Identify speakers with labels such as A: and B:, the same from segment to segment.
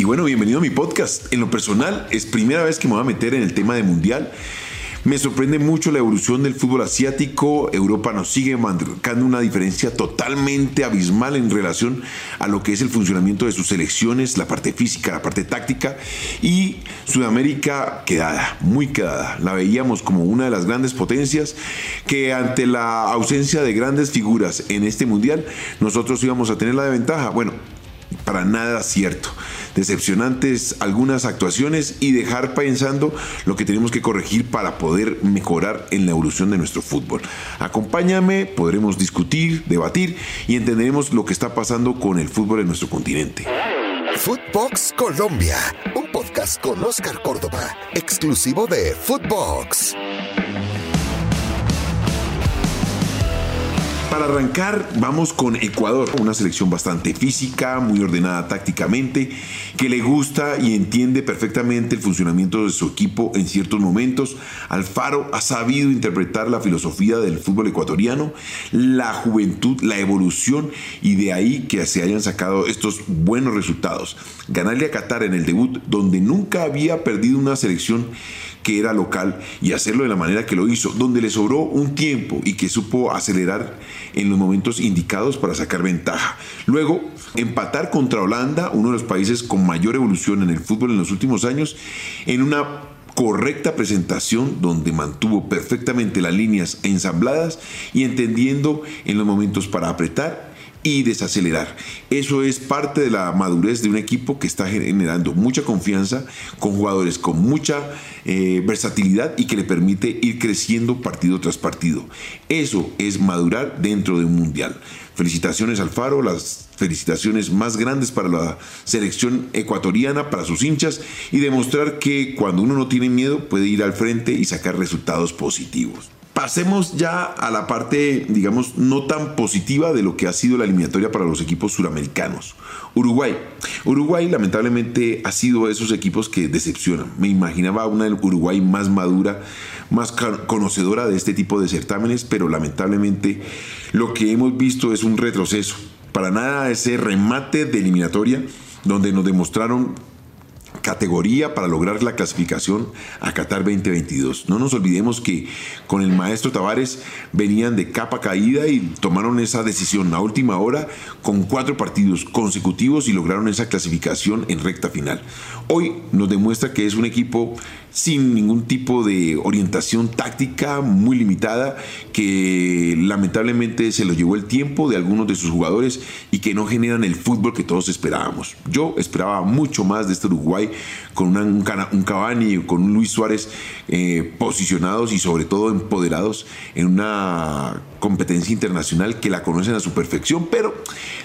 A: Y bueno, bienvenido a mi podcast. En lo personal, es primera vez que me voy a meter en el tema de mundial. Me sorprende mucho la evolución del fútbol asiático. Europa nos sigue marcando una diferencia totalmente abismal en relación a lo que es el funcionamiento de sus selecciones, la parte física, la parte táctica. Y Sudamérica quedada, muy quedada. La veíamos como una de las grandes potencias que ante la ausencia de grandes figuras en este mundial, nosotros íbamos a tener la ventaja. Bueno, para nada cierto decepcionantes algunas actuaciones y dejar pensando lo que tenemos que corregir para poder mejorar en la evolución de nuestro fútbol. Acompáñame, podremos discutir, debatir y entenderemos lo que está pasando con el fútbol en nuestro continente.
B: Footbox Colombia, un podcast con Oscar Córdoba, exclusivo de Footbox.
A: Para arrancar, vamos con Ecuador, una selección bastante física, muy ordenada tácticamente, que le gusta y entiende perfectamente el funcionamiento de su equipo en ciertos momentos. Alfaro ha sabido interpretar la filosofía del fútbol ecuatoriano, la juventud, la evolución y de ahí que se hayan sacado estos buenos resultados. Ganarle a Qatar en el debut, donde nunca había perdido una selección que era local y hacerlo de la manera que lo hizo, donde le sobró un tiempo y que supo acelerar en los momentos indicados para sacar ventaja. Luego, empatar contra Holanda, uno de los países con mayor evolución en el fútbol en los últimos años, en una correcta presentación donde mantuvo perfectamente las líneas ensambladas y entendiendo en los momentos para apretar y desacelerar. Eso es parte de la madurez de un equipo que está generando mucha confianza con jugadores con mucha eh, versatilidad y que le permite ir creciendo partido tras partido. Eso es madurar dentro de un mundial. Felicitaciones al Faro, las felicitaciones más grandes para la selección ecuatoriana, para sus hinchas y demostrar que cuando uno no tiene miedo puede ir al frente y sacar resultados positivos. Pasemos ya a la parte, digamos, no tan positiva de lo que ha sido la eliminatoria para los equipos suramericanos. Uruguay. Uruguay lamentablemente ha sido esos equipos que decepcionan. Me imaginaba una Uruguay más madura, más conocedora de este tipo de certámenes, pero lamentablemente lo que hemos visto es un retroceso. Para nada ese remate de eliminatoria donde nos demostraron categoría para lograr la clasificación a Qatar 2022. No nos olvidemos que con el maestro Tavares venían de capa caída y tomaron esa decisión a última hora con cuatro partidos consecutivos y lograron esa clasificación en recta final. Hoy nos demuestra que es un equipo sin ningún tipo de orientación táctica muy limitada que lamentablemente se lo llevó el tiempo de algunos de sus jugadores y que no generan el fútbol que todos esperábamos. Yo esperaba mucho más de este Uruguay con un, Cavani y con un Luis Suárez eh, posicionados y sobre todo empoderados en una competencia internacional que la conocen a su perfección, pero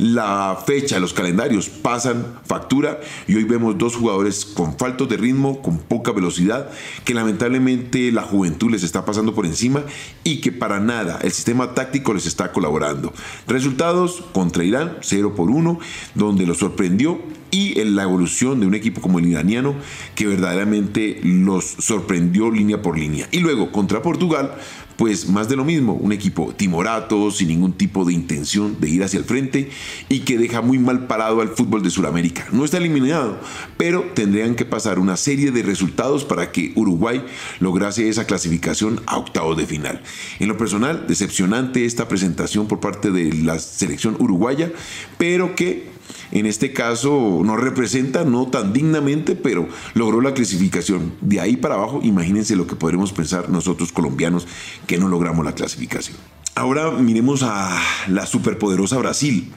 A: la fecha, los calendarios pasan factura y hoy vemos dos jugadores con faltos de ritmo, con poca velocidad, que lamentablemente la juventud les está pasando por encima y que para nada el sistema táctico les está colaborando. Resultados contra Irán, 0 por 1, donde lo sorprendió y en la evolución de un equipo como el iraniano que verdaderamente los sorprendió línea por línea. Y luego contra Portugal, pues más de lo mismo, un equipo timorato, sin ningún tipo de intención de ir hacia el frente y que deja muy mal parado al fútbol de Sudamérica. No está eliminado, pero tendrían que pasar una serie de resultados para que Uruguay lograse esa clasificación a octavos de final. En lo personal, decepcionante esta presentación por parte de la selección uruguaya, pero que en este caso no representa, no tan dignamente, pero logró la clasificación. De ahí para abajo, imagínense lo que podremos pensar nosotros colombianos que no logramos la clasificación. Ahora miremos a la superpoderosa Brasil.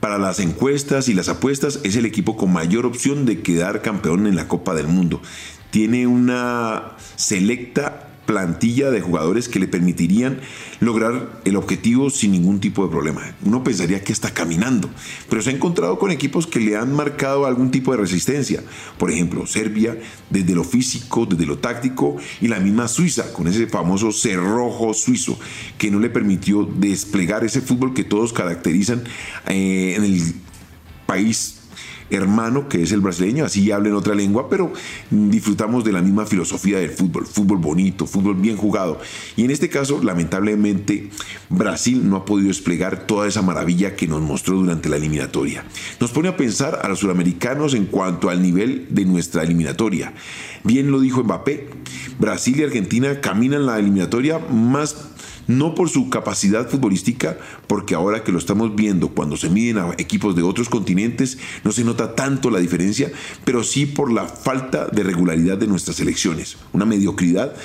A: Para las encuestas y las apuestas es el equipo con mayor opción de quedar campeón en la Copa del Mundo. Tiene una selecta plantilla de jugadores que le permitirían lograr el objetivo sin ningún tipo de problema. Uno pensaría que está caminando, pero se ha encontrado con equipos que le han marcado algún tipo de resistencia. Por ejemplo, Serbia, desde lo físico, desde lo táctico, y la misma Suiza, con ese famoso cerrojo suizo, que no le permitió desplegar ese fútbol que todos caracterizan eh, en el país hermano que es el brasileño, así hablen otra lengua, pero disfrutamos de la misma filosofía del fútbol, fútbol bonito, fútbol bien jugado. Y en este caso, lamentablemente, Brasil no ha podido desplegar toda esa maravilla que nos mostró durante la eliminatoria. Nos pone a pensar a los sudamericanos en cuanto al nivel de nuestra eliminatoria. Bien lo dijo Mbappé, Brasil y Argentina caminan la eliminatoria más no por su capacidad futbolística, porque ahora que lo estamos viendo cuando se miden a equipos de otros continentes, no se nota tanto la diferencia, pero sí por la falta de regularidad de nuestras elecciones, una mediocridad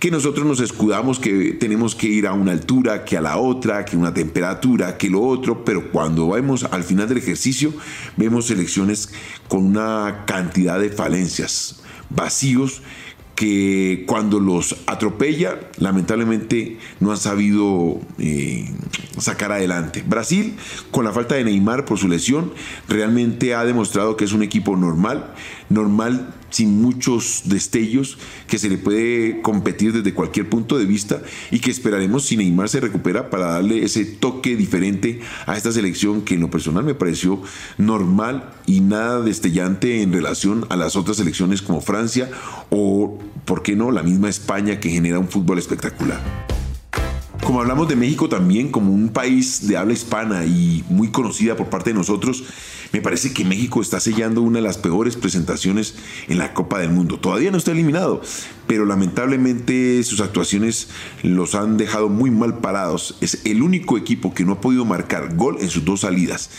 A: que nosotros nos escudamos que tenemos que ir a una altura, que a la otra, que una temperatura, que lo otro, pero cuando vemos al final del ejercicio, vemos elecciones con una cantidad de falencias, vacíos que cuando los atropella, lamentablemente no han sabido eh, sacar adelante. Brasil, con la falta de Neymar por su lesión, realmente ha demostrado que es un equipo normal, normal sin muchos destellos, que se le puede competir desde cualquier punto de vista y que esperaremos si Neymar se recupera para darle ese toque diferente a esta selección que en lo personal me pareció normal y nada destellante en relación a las otras selecciones como Francia o, ¿por qué no?, la misma España que genera un fútbol espectacular. Como hablamos de México también como un país de habla hispana y muy conocida por parte de nosotros, me parece que México está sellando una de las peores presentaciones en la Copa del Mundo. Todavía no está eliminado, pero lamentablemente sus actuaciones los han dejado muy mal parados. Es el único equipo que no ha podido marcar gol en sus dos salidas.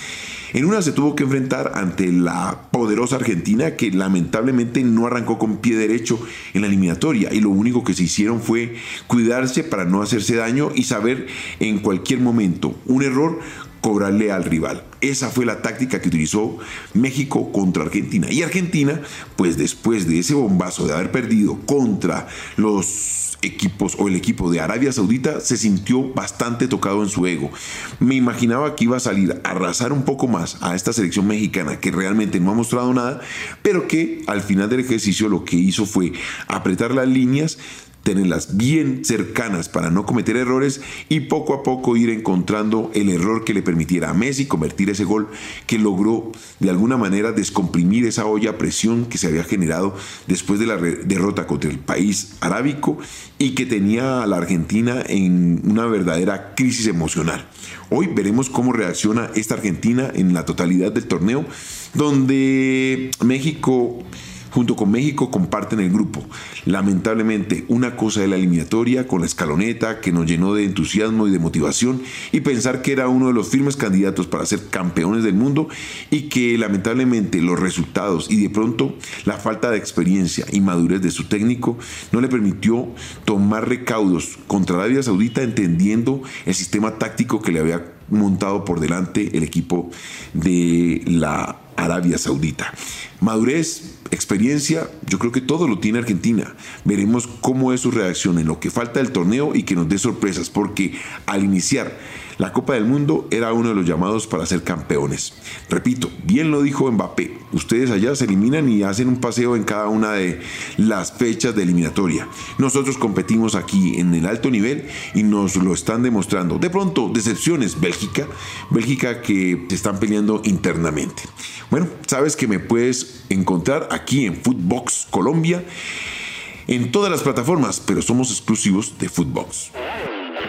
A: En una se tuvo que enfrentar ante la poderosa Argentina que lamentablemente no arrancó con pie derecho en la eliminatoria y lo único que se hicieron fue cuidarse para no hacerse daño y saber en cualquier momento un error cobrarle al rival. Esa fue la táctica que utilizó México contra Argentina. Y Argentina, pues después de ese bombazo de haber perdido contra los equipos o el equipo de Arabia Saudita, se sintió bastante tocado en su ego. Me imaginaba que iba a salir a arrasar un poco más a esta selección mexicana que realmente no ha mostrado nada, pero que al final del ejercicio lo que hizo fue apretar las líneas, tenerlas bien cercanas para no cometer errores y poco a poco ir encontrando el error que le permitiera a Messi convertir ese gol que logró de alguna manera descomprimir esa olla presión que se había generado después de la derrota contra el país arábico y que tenía a la Argentina en una verdadera crisis emocional. Hoy veremos cómo reacciona esta Argentina en la totalidad del torneo, donde México junto con México comparten el grupo. Lamentablemente, una cosa de la eliminatoria con la escaloneta que nos llenó de entusiasmo y de motivación y pensar que era uno de los firmes candidatos para ser campeones del mundo y que lamentablemente los resultados y de pronto la falta de experiencia y madurez de su técnico no le permitió tomar recaudos contra Arabia Saudita entendiendo el sistema táctico que le había montado por delante el equipo de la Arabia Saudita. Madurez, experiencia, yo creo que todo lo tiene Argentina. Veremos cómo es su reacción en lo que falta del torneo y que nos dé sorpresas, porque al iniciar la Copa del Mundo era uno de los llamados para ser campeones. Repito, bien lo dijo Mbappé, ustedes allá se eliminan y hacen un paseo en cada una de las fechas de eliminatoria. Nosotros competimos aquí en el alto nivel y nos lo están demostrando. De pronto, decepciones, Bélgica, Bélgica que se están peleando internamente. Bueno, sabes que me puedes encontrar aquí en Footbox Colombia en todas las plataformas, pero somos exclusivos de Footbox.